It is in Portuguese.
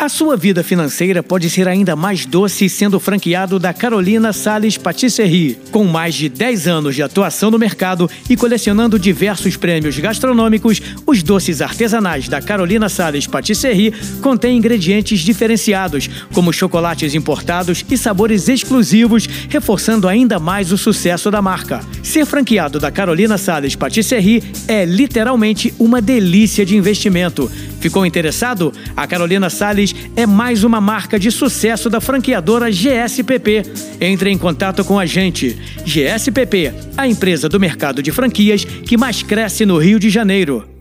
A sua vida financeira pode ser ainda mais doce sendo franqueado da Carolina Sales Patisserie. Com mais de 10 anos de atuação no mercado e colecionando diversos prêmios gastronômicos, os doces artesanais da Carolina Sales Patisserie contêm ingredientes diferenciados, como chocolates importados e sabores exclusivos, reforçando ainda mais o sucesso da marca. Ser franqueado da Carolina Sales Patisserie é literalmente uma delícia de investimento. Ficou interessado? A Carolina Sales é mais uma marca de sucesso da franqueadora GSPP. Entre em contato com a gente. GSPP, a empresa do mercado de franquias que mais cresce no Rio de Janeiro.